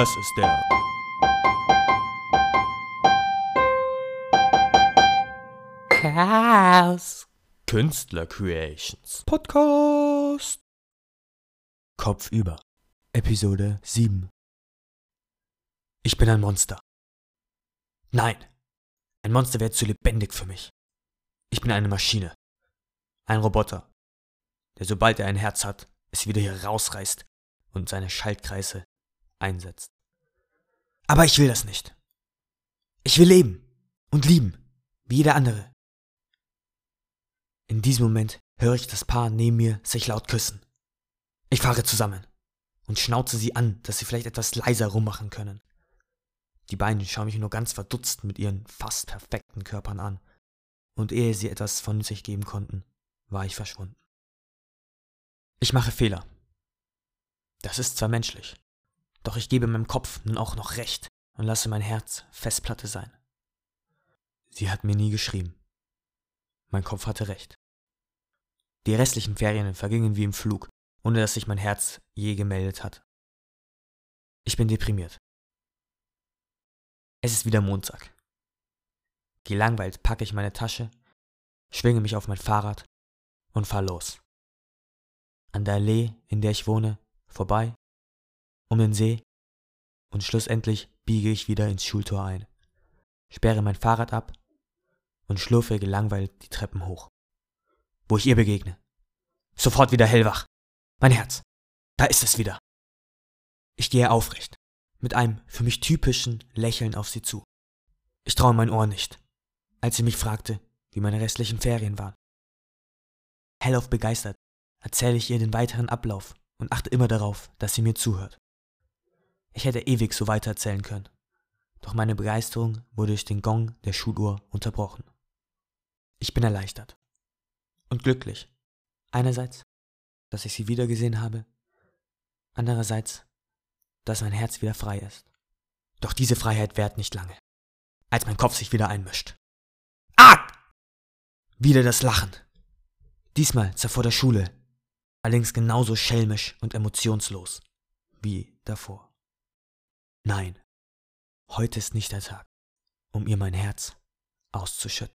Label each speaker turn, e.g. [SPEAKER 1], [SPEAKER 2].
[SPEAKER 1] Das ist der Chaos Künstler Creations Podcast.
[SPEAKER 2] Kopf über. Episode 7. Ich bin ein Monster. Nein, ein Monster wäre zu lebendig für mich. Ich bin eine Maschine. Ein Roboter, der sobald er ein Herz hat, es wieder hier rausreißt und seine Schaltkreise einsetzt. Aber ich will das nicht. Ich will leben und lieben, wie jeder andere. In diesem Moment höre ich das Paar neben mir sich laut küssen. Ich fahre zusammen und schnauze sie an, dass sie vielleicht etwas leiser rummachen können. Die beiden schauen mich nur ganz verdutzt mit ihren fast perfekten Körpern an, und ehe sie etwas von sich geben konnten, war ich verschwunden. Ich mache Fehler. Das ist zwar menschlich, doch ich gebe meinem Kopf nun auch noch recht und lasse mein Herz Festplatte sein. Sie hat mir nie geschrieben. Mein Kopf hatte recht. Die restlichen Ferien vergingen wie im Flug, ohne dass sich mein Herz je gemeldet hat. Ich bin deprimiert. Es ist wieder Montag. Gelangweilt packe ich meine Tasche, schwinge mich auf mein Fahrrad und fahr los. An der Allee, in der ich wohne, vorbei, um den See und schlussendlich biege ich wieder ins Schultor ein, sperre mein Fahrrad ab und schlurfe gelangweilt die Treppen hoch wo ich ihr begegne. Sofort wieder hellwach. Mein Herz. Da ist es wieder. Ich gehe aufrecht, mit einem für mich typischen Lächeln auf sie zu. Ich traue mein Ohr nicht, als sie mich fragte, wie meine restlichen Ferien waren. Hellauf begeistert erzähle ich ihr den weiteren Ablauf und achte immer darauf, dass sie mir zuhört. Ich hätte ewig so weitererzählen können, doch meine Begeisterung wurde durch den Gong der Schuluhr unterbrochen. Ich bin erleichtert und glücklich. Einerseits, dass ich sie wiedergesehen habe, andererseits, dass mein Herz wieder frei ist. Doch diese Freiheit währt nicht lange, als mein Kopf sich wieder einmischt. Ah! Wieder das Lachen. Diesmal zwar vor der Schule, allerdings genauso schelmisch und emotionslos wie davor. Nein, heute ist nicht der Tag, um ihr mein Herz auszuschütten.